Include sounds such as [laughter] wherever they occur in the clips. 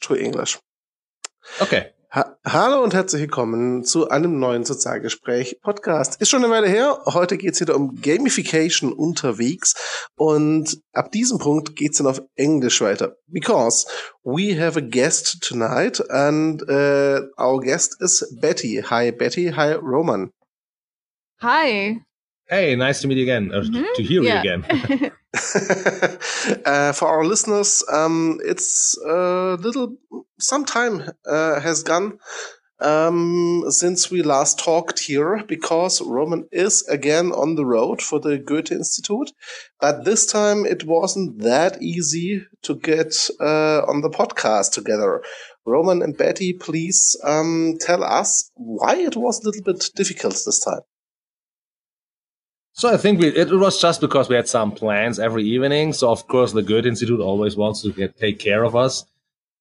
to English. Okay. Ha Hallo und herzlich willkommen zu einem neuen Sozialgespräch Podcast. Ist schon eine Weile her. Heute geht's wieder um Gamification unterwegs und ab diesem Punkt geht's dann auf Englisch weiter. Because we have a guest tonight and uh, our guest is Betty. Hi Betty. Hi Roman. Hi. Hey, nice to meet you again. Or Mhm. to hear Yeah. you again. [laughs] [laughs] uh, for our listeners, um, it's a little, some time uh, has gone um, since we last talked here because Roman is again on the road for the Goethe Institute. But this time it wasn't that easy to get uh, on the podcast together. Roman and Betty, please um, tell us why it was a little bit difficult this time. So I think we, it was just because we had some plans every evening. So of course the Goethe Institute always wants to get, take care of us.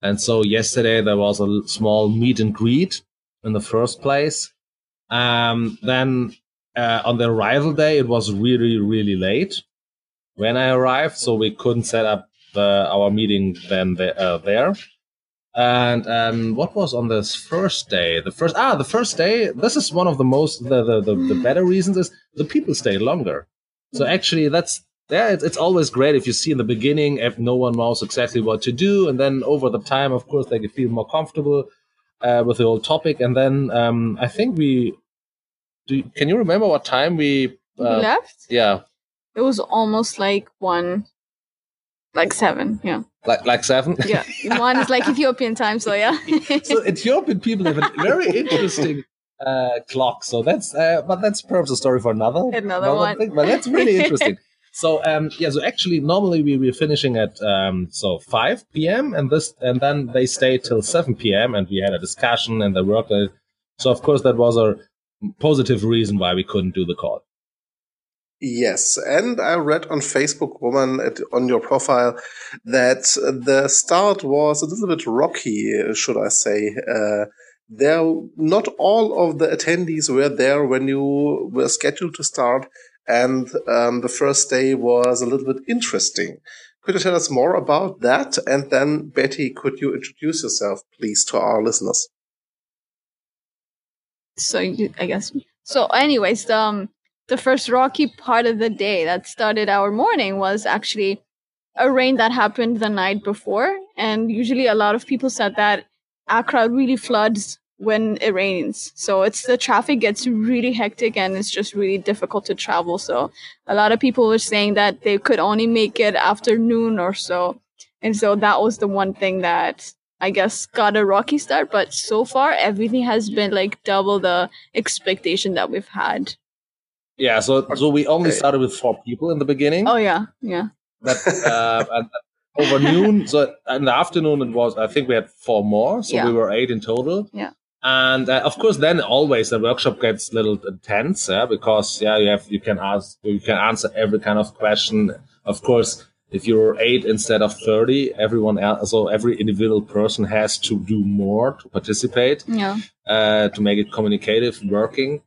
And so yesterday there was a small meet and greet in the first place. Um, then uh, on the arrival day it was really really late when I arrived, so we couldn't set up the, our meeting then the, uh, there. And um, what was on this first day? The first ah, the first day. This is one of the most the the, the, the better reasons is the people stay longer. So actually, that's yeah, it's, it's always great if you see in the beginning if no one knows exactly what to do, and then over the time, of course, they can feel more comfortable uh, with the whole topic. And then um, I think we do. Can you remember what time we? We Uh, left. yeah, It was almost like one, like seven. Yeah, like like seven. yeah. one is like Ethiopian time, so yeah. so Ethiopian people have a very interesting uh, clock. So that's, uh, but that's perhaps a story for another Another one. thing. But that's really interesting. [laughs] so um, yeah, so actually normally we were finishing at um, so 5 p.m. and this, and then they stayed till 7 p.m. and we had a discussion and they worked. So of course that was a positive reason why we couldn't do the call. Yes, and I read on Facebook, Roman, at, on your profile, that the start was a little bit rocky, should I say? Uh, there, not all of the attendees were there when you were scheduled to start, and um, the first day was a little bit interesting. Could you tell us more about that? And then, Betty, could you introduce yourself, please, to our listeners? so you, I guess. So, anyways, um, the first rocky part of the day that started our morning was actually a rain that happened the night before, and usually a lot of people said that Accra really floods when it rains. So it's the traffic gets really hectic and it's just really difficult to travel. So a lot of people were saying that they could only make it after noon or so. And so that was the one thing that I guess got a rocky start, but so far everything has been like double the expectation that we've had. Yeah, so so we only started with four people in the beginning. Oh yeah, yeah. That uh, and [laughs] over noon, so in the afternoon it was. I think we had four more, so Yeah. we were eight in total. Yeah. And uh, of course, then always the workshop gets a little intense, yeah, because yeah, you have you can ask you can answer every kind of question. Of course, if you're eight instead of thirty, everyone else, so every individual person has to do more to participate Yeah. uh, to make it communicative, working.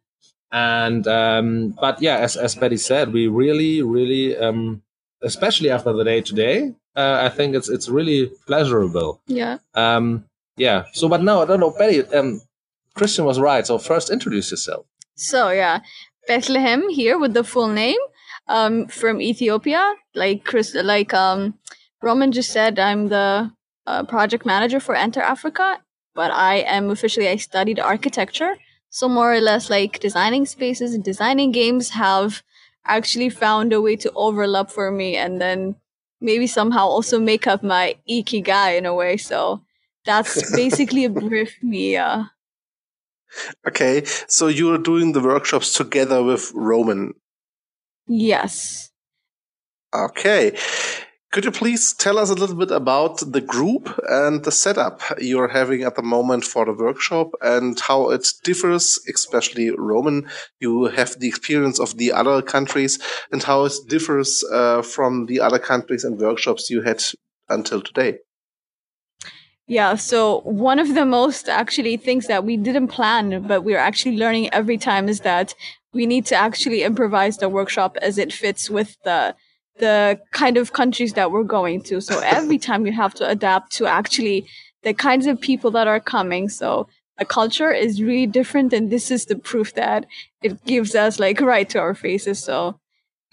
And um, but yeah, as as Betty said, we really, really, um, especially after the day today, uh, I think it's it's really pleasurable. Yeah. Um, yeah. So, but don't know, Betty. Um, Christian was right. So first, introduce yourself. So yeah, Bethlehem here with the full name. Um, from Ethiopia, like Chris, like um, Roman just said, I'm the uh, project manager for Enter Africa, but I am officially I studied architecture. So more or less, like designing spaces and designing games have actually found a way to overlap for me, and then maybe somehow also make up my ikigai in a way. So that's [laughs] basically a brief me. Uh, Okay, so you're doing the workshops together with Roman. yes. Okay. Could you please tell us a little bit about the group and the setup you're having at the moment for the workshop and how it differs, especially Roman? You have the experience of the other countries and how it differs uh, from the other countries and workshops you had until today. Yeah, so one of the most actually things that we didn't plan, but we're actually learning every time is that we need to actually improvise the workshop as it fits with the the kind of countries that we're going to. So every [laughs] time you have to adapt to actually the kinds of people that are coming. So a culture is really different, and this is the proof that it gives us like right to our faces. So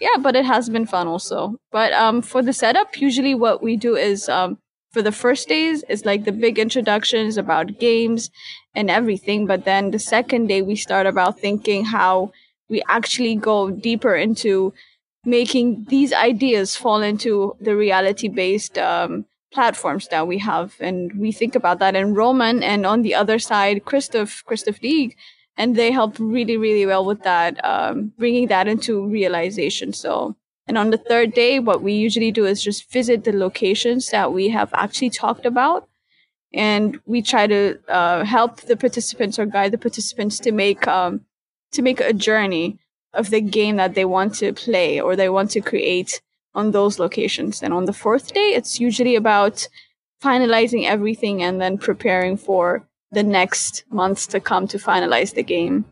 yeah, but it has been fun also. But um, for the setup, usually what we do is um, for the first days is like the big introductions about games and everything. But then the second day we start about thinking how we actually go deeper into making these ideas fall into the reality based um, platforms that we have. And we think about that in Roman and on the other side, Christoph, Christoph Deeg. And they help really, really well with that, um, bringing that into realization. So, and on the third day, what we usually do is just visit the locations that we have actually talked about. And we try to uh, help the participants or guide the participants to make um, to make a journey of the game that they want to play or they want to create on those locations. And on the fourth day, it's usually about finalizing everything and then preparing for the next months to come to finalize the game.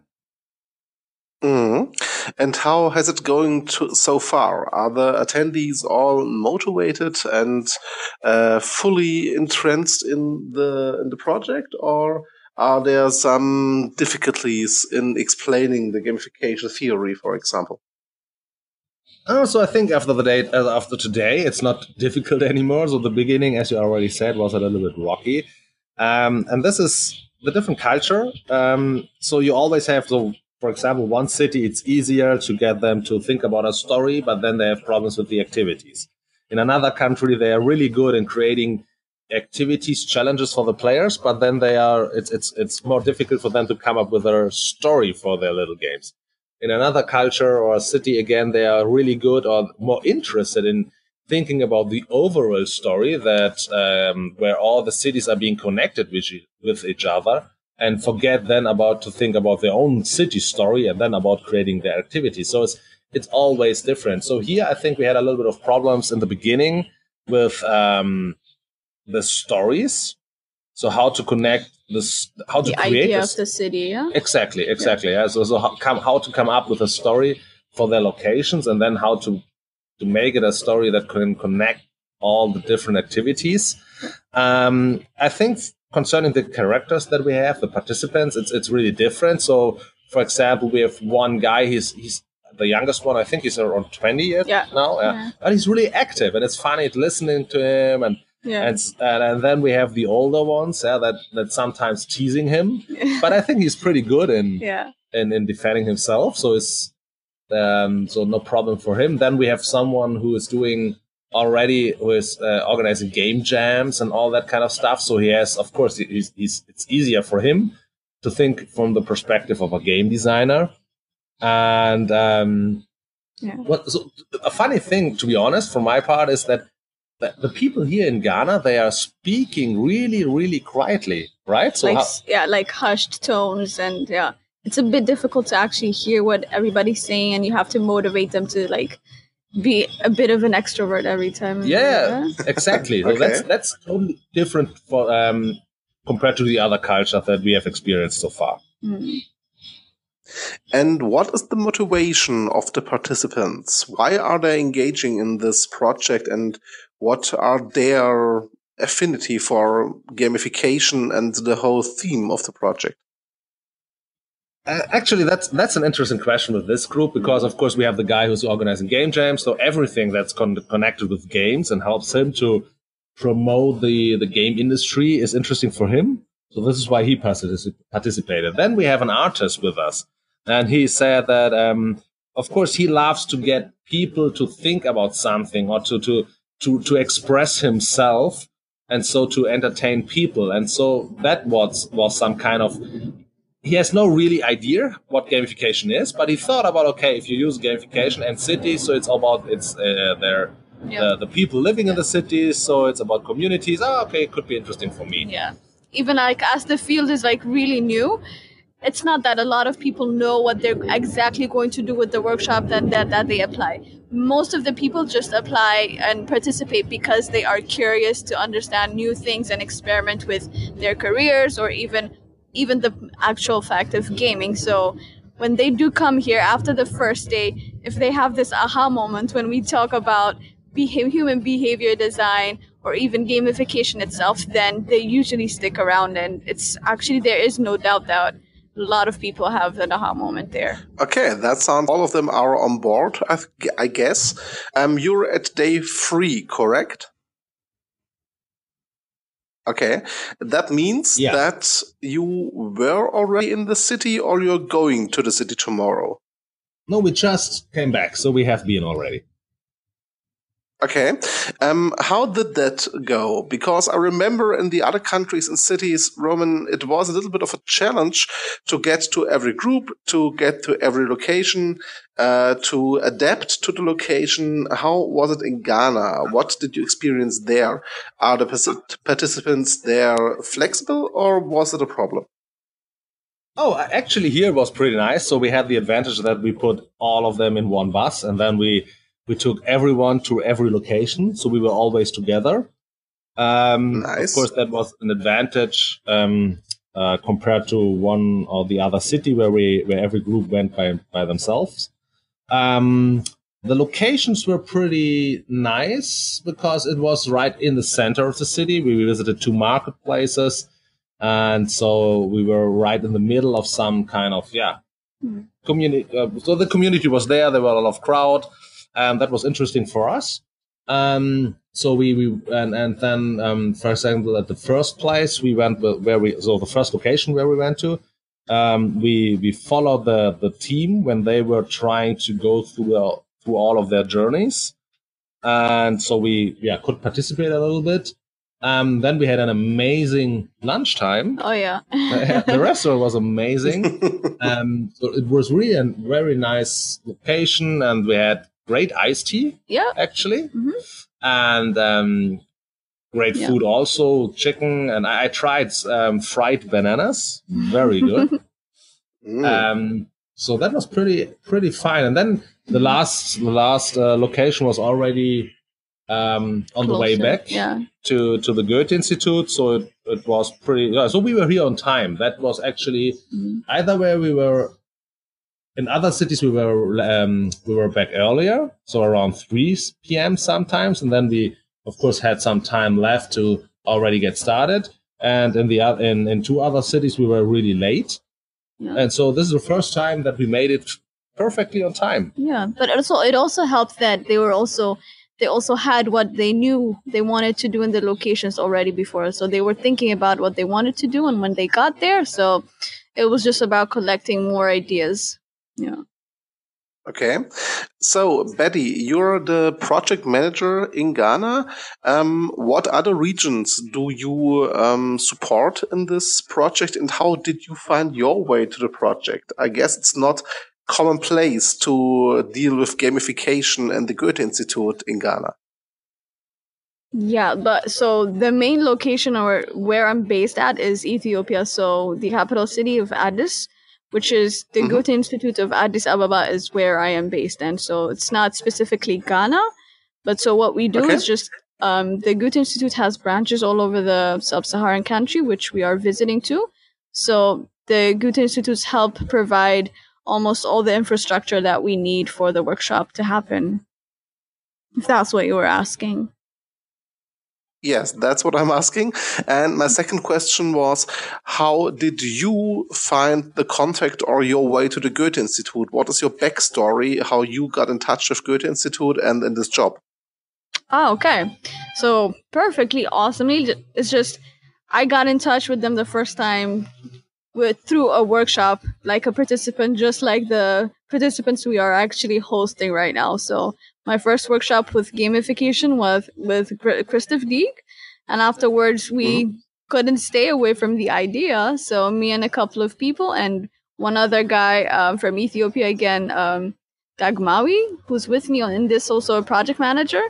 Mm. And how has it going to, so far? Are the attendees all motivated and uh, fully entrenched in the in the project, or are there some difficulties in explaining the gamification theory, for example? Oh, so I think after the day, uh, after today, it's not [laughs] difficult anymore. So the beginning, as you already said, was a little bit rocky, um, and this is the different culture. Um, so you always have to, for example, one city, it's easier to get them to think about a story, but then they have problems with the activities. In another country, they are really good in creating activities, challenges for the players, but then they are it's it's it's more difficult for them to come up with a story for their little games in another culture or city, again, they are really good or more interested in thinking about the overall story that um, where all the cities are being connected with, with each other and forget then about to think about their own city story and then about creating their activity. So it's it's always different. So here I think we had a little bit of problems in the beginning with um, the stories. So how to connect this how to the create idea this. of the city, yeah. Exactly, exactly. Yeah. So, so how, come, how to come up with a story for their locations, and then how to to make it a story that can connect all the different activities. Um, I think concerning the characters that we have, the participants, it's it's really different. So, for example, we have one guy. He's he's the youngest one. I think he's around twenty years Yeah. now. Yeah. Yeah. But he's really active, and it's funny listening to him and Yeah. and, and and then we have the older ones, yeah, that that sometimes teasing him. [laughs] But I think he's pretty good in yeah. in, in defending himself, so it's um, so no problem for him. Then we have someone who is doing already who is uh, organizing game jams and all that kind of stuff. So he has, of course, he's, he's it's easier for him to think from the perspective of a game designer. And um, Yeah. what so a funny thing, to be honest, for my part, is that the, the people here in Ghana they are speaking really, really quietly, right? So like how, yeah, like hushed tones and yeah. It's a bit difficult to actually hear what everybody's saying and you have to motivate them to like be a bit of an extrovert every time. yeah, exactly. [laughs] So Okay. that's that's totally different for um, compared to the other culture that we have experienced so far. Mm. And what is the motivation of the participants? Why are they engaging in this project and what are their affinity for gamification and the whole theme of the project? Uh, actually, that's that's an interesting question with this group because, of course, we have the guy who's organizing game jams, so everything that's con- connected with games and helps him to promote the the game industry is interesting for him. So this is why he partici- participated. Then we have an artist with us, and he said that, um, of course, he loves to get people to think about something or to to to to express himself, and so to entertain people. And so that was was some kind of he has no really idea what gamification is, but he thought about okay, if you use gamification and cities, so it's about it's uh, their Yeah. uh, the people living in the cities, so it's about communities. Oh, okay, it could be interesting for me. Yeah. Even like as the field is like really new, it's not that a lot of people know what they're exactly going to do with the workshop that, that, that they apply. Most of the people just apply and participate because they are curious to understand new things and experiment with their careers or even even the actual fact of gaming. So when they do come here after the first day, if they have this aha moment when we talk about human behavior design or even gamification itself, then they usually stick around. And it's actually, there is no doubt that a lot of people have an aha moment there. Okay, that sounds all of them are on board, I, I guess. Um, you're at day three, correct? Okay, that means Yeah. that you were already in the city or you're going to the city tomorrow. No, we just came back, so we have been already. Okay. Um, how did that go? Because I remember in the other countries and cities, Roman, it was a little bit of a challenge to get to every group, to get to every location, uh, to adapt to the location. How was it in Ghana? What did you experience there? Are the participants there flexible or was it a problem? Oh, actually, here was pretty nice. So we had the advantage that we put all of them in one bus, and then we we took everyone to every location, so we were always together. Um, Nice. Of course, that was an advantage um, uh, compared to one or the other city where we where every group went by by themselves. Um, the locations were pretty nice because it was right in the center of the city. We visited two marketplaces, and so we were right in the middle of some kind of yeah Mhm. community. Uh, so the community was there. There were a lot of crowd, and that was interesting for us. Um, so we, we and and then um, for example at the first place we went where we so the first location where we went to um, we we followed the the team when they were trying to go through the, through all of their journeys, and so we yeah could participate a little bit. Um, then we had an amazing lunchtime. Oh, yeah. [laughs] the restaurant was amazing. [laughs] Um, so it was really a very nice location, and we had great iced tea yeah. actually, Mhm. and um, great Yeah. food also. Chicken, and I, I tried um, fried bananas, very good. [laughs] Mm. um, so that was pretty pretty fine. And then the last the last uh, location was already um, on the way back Yeah. to to the Goethe Institute. So it, it was pretty. Yeah, so we were here on time. That was actually Mhm. either where we were in other cities we were um, we were back earlier so around 3 p.m sometimes and then we of course had some time left to already get started and in the in, in two other cities we were really late Yeah. and so this is the first time that we made it perfectly on time Yeah, but also it also helped that they were also they also had what they knew they wanted to do in the locations already before. So they were thinking about what they wanted to do and when they got there. So it was just about collecting more ideas. Yeah. Okay. So, Betty, you're the project manager in Ghana. Um, what other regions do you um, support in this project, and how did you find your way to the project? I guess it's not commonplace to deal with gamification and the Goethe Institute in Ghana. Yeah, but so the main location or where I'm based at is Ethiopia. So the capital city of Addis, which is the Mhm. Goethe Institute of Addis Ababa, is where I am based. And so it's not specifically Ghana, but so what we do Okay. is just um, the Goethe Institute has branches all over the sub-Saharan country, which we are visiting to. So the Goethe Institutes help provide almost all the infrastructure that we need for the workshop to happen. If that's what you were asking. Yes, that's what I'm [laughs] asking. And my second question was, how did you find the contact or your way to the Goethe Institute? What is your backstory? How you got in touch with Goethe Institute and in this job? Oh, okay. So perfectly awesomely. j- It's just I got in touch with them the first time with through a workshop, like a participant, just like the participants we are actually hosting right now. So my first workshop with gamification was with Christoph Deeg, and afterwards we couldn't stay away from the idea. So me and a couple of people and one other guy um, from Ethiopia again, um, Dagmawi, who's with me on in this, also a project manager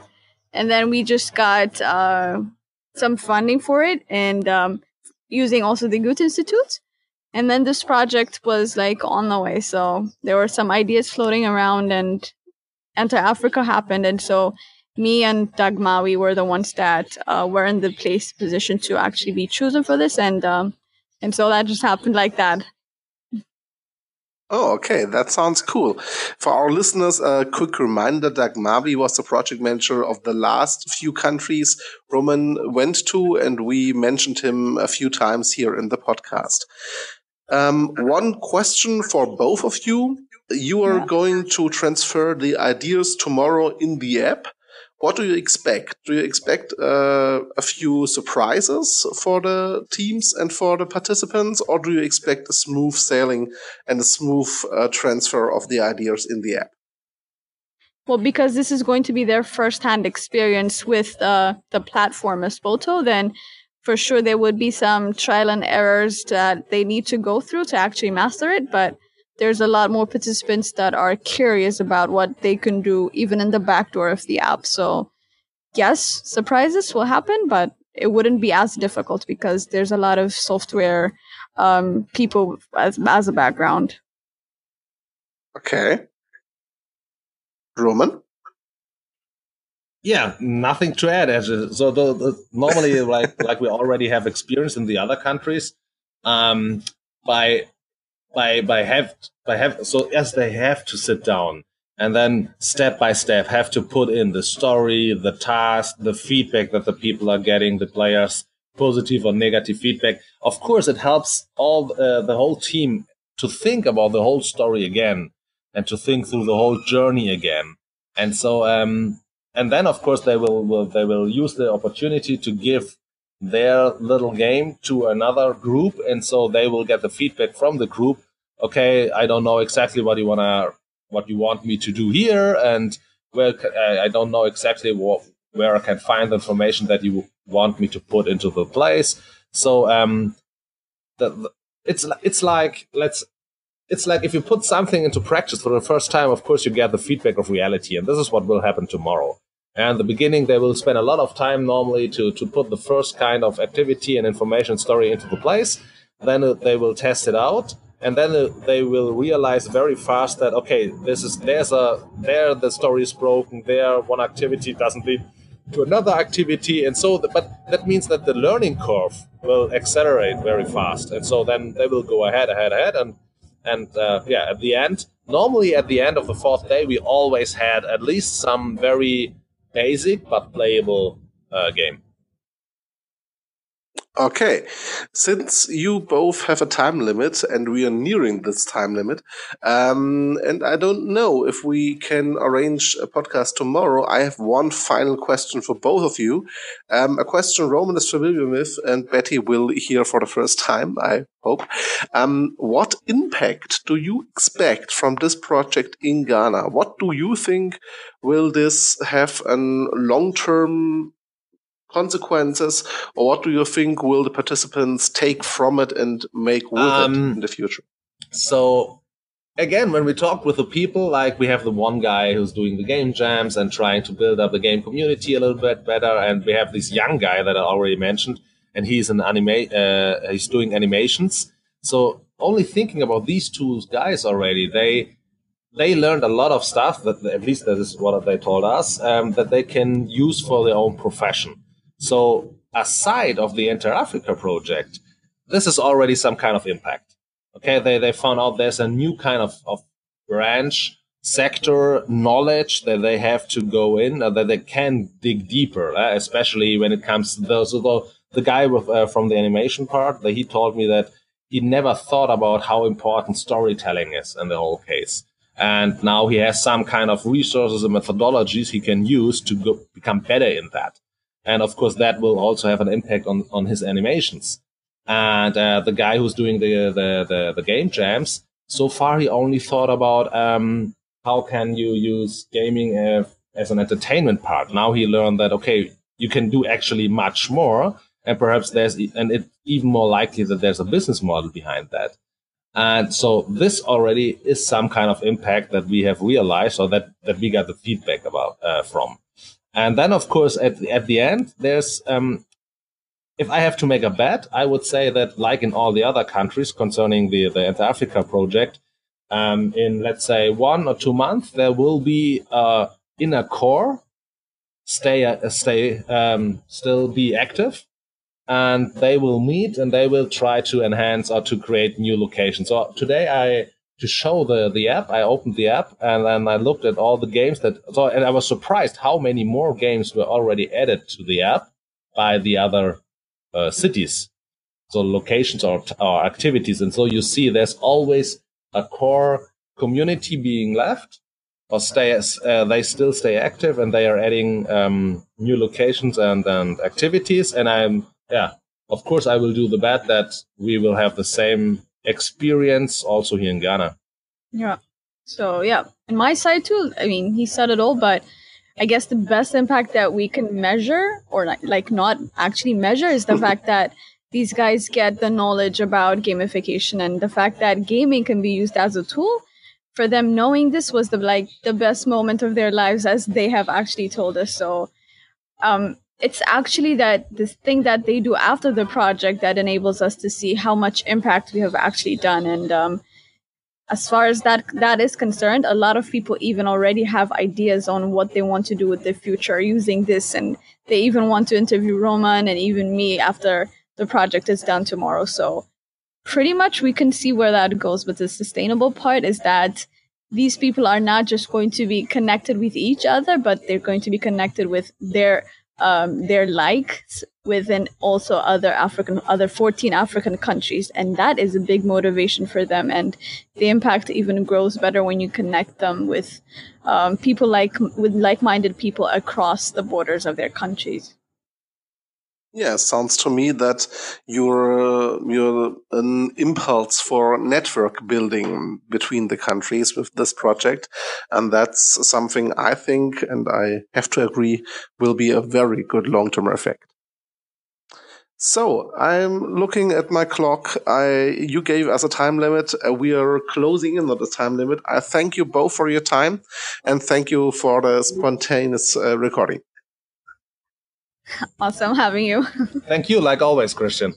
and then we just got uh, some funding for it and um, using also the Goethe Institute. And then this project was like on the way. So there were some ideas floating around, and Enter Africa happened. And so me and Dagmawi were the ones that uh, were in the place position to actually be chosen for this. And um, and so that just happened like that. Oh, okay. That sounds cool. For our listeners, a quick reminder Dagmawi was the project manager of the last few countries Roman went to, and we mentioned him a few times here in the podcast. Um, one question for both of you. You are yeah. going to transfer the ideas tomorrow in the app. What do you expect? Do you expect uh, a few surprises for the teams and for the participants, or do you expect a smooth sailing and a smooth uh, transfer of the ideas in the app? Well, because this is going to be their first-hand experience with uh, the platform Espoto, then for sure there would be some trial and errors that they need to go through to actually master it. But there's a lot more participants that are curious about what they can do even in the back door of the app. So yes, surprises will happen, but it wouldn't be as difficult because there's a lot of software um, people as, as a background. Okay. Roman? Yeah, nothing to add. So the, the, normally, [laughs] like like we already have experience in the other countries, um, by by by have by have so yes they have to sit down and then step by step have to put in the story the task the feedback that the people are getting the players positive or negative feedback of course it helps all uh, the whole team to think about the whole story again and to think through the whole journey again and so um and then of course they will, will they will use the opportunity to give their little game to another group and so they will get the feedback from the group okay, I don't know exactly what you wanna what you want me to do here, and where I don't know exactly what where I can find the information that you want me to put into the place. So um, the, it's it's like let's it's like if you put something into practice for the first time, of course you get the feedback of reality, and this is what will happen tomorrow. And the beginning, they will spend a lot of time normally to to put the first kind of activity and information story into the place. Then uh, they will test it out, and then uh, they will realize very fast that okay this is there's a there the story is broken there one activity doesn't lead to another activity and so the, but that means that the learning curve will accelerate very fast and so then they will go ahead ahead ahead and and uh, yeah at the end normally at the end of the fourth day we always had at least some very basic but playable uh, game Okay, since you both have a time limit and we are nearing this time limit, um, and I don't know if we can arrange a podcast tomorrow, I have one final question for both of you. Um, a question Roman is familiar with and Betty will hear for the first time, I hope. Um, what impact do you expect from this project in Ghana? What do you think will this have a long-term consequences, or what do you think will the participants take from it and make with um, it in the future? So again, when we talk with the people, like we have the one guy who's doing the game jams and trying to build up the game community a little bit better, and we have this young guy that I already mentioned, and he's an anime, uh, he's doing animations. So only thinking about these two guys already, they they learned a lot of stuff that at least that is what they told us um, that they can use for their own profession. So aside of the Enter Africa project, this is already some kind of impact. Okay, they, they found out there's a new kind of, of branch sector knowledge that they have to go in, uh, that they can dig deeper, uh, especially when it comes to those. So the guy with, uh, from the animation part, that he told me that he never thought about how important storytelling is in the whole case. And now he has some kind of resources and methodologies he can use to go, become better in that and of course that will also have an impact on on his animations. And uh, the guy who's doing the, the, the the game jams, so far he only thought about um, how can you use gaming as, as an entertainment part. Now he learned that okay, you can do actually much more, and perhaps there's and it's even more likely that there's a business model behind that. And so this already is some kind of impact that we have realized or that, that we got the feedback about uh, from. And then, of course, at the, at the end, there's um, if I have to make a bet, I would say that, like in all the other countries concerning the the Enter Africa project, um, in let's say one or two months, there will be uh, a core stay uh, stay um, still be active, and they will meet and they will try to enhance or to create new locations. So today I to show the, the app. I opened the app and then I looked at all the games that, so, and I was surprised how many more games were already added to the app by the other uh, cities. So locations or, or activities. And so you see there's always a core community being left or stay as uh, they still stay active and they are adding um, new locations and, and activities. And I'm, yeah, of course, I will do the bet that we will have the same experience also here in Ghana. Yeah. So yeah, on my side too. I mean, he said it all, but I guess the best impact that we can measure, or like not actually measure, is the [coughs] fact that these guys get the knowledge about gamification and the fact that gaming can be used as a tool. For them, knowing this was the like the best moment of their lives, as they have actually told us. So, um, it's actually that this thing that they do after the project that enables us to see how much impact we have actually done. And um, as far as that that is concerned a lot of people even already have ideas on what they want to do with their future using this. And they even want to interview roman and even me after the project is done tomorrow. So pretty much we can see where that goes. But the sustainable part is that these people are not just going to be connected with each other but they're going to be connected with their um, their likes within also other African, other 14 African countries. And that is a big motivation for them. And the impact even grows better when you connect them with um, people like, with like-minded people across the borders of their countries. Yeah, sounds to me that you're you're an impulse for network building between the countries with this project, and that's something I think, and I have to agree, will be a very good long term effect. So I'm looking at my clock. I you gave us a time limit. Uh, we are closing in on the time limit. I thank you both for your time, and thank you for the spontaneous uh, recording. Awesome having you. Thank you, like always, Christian.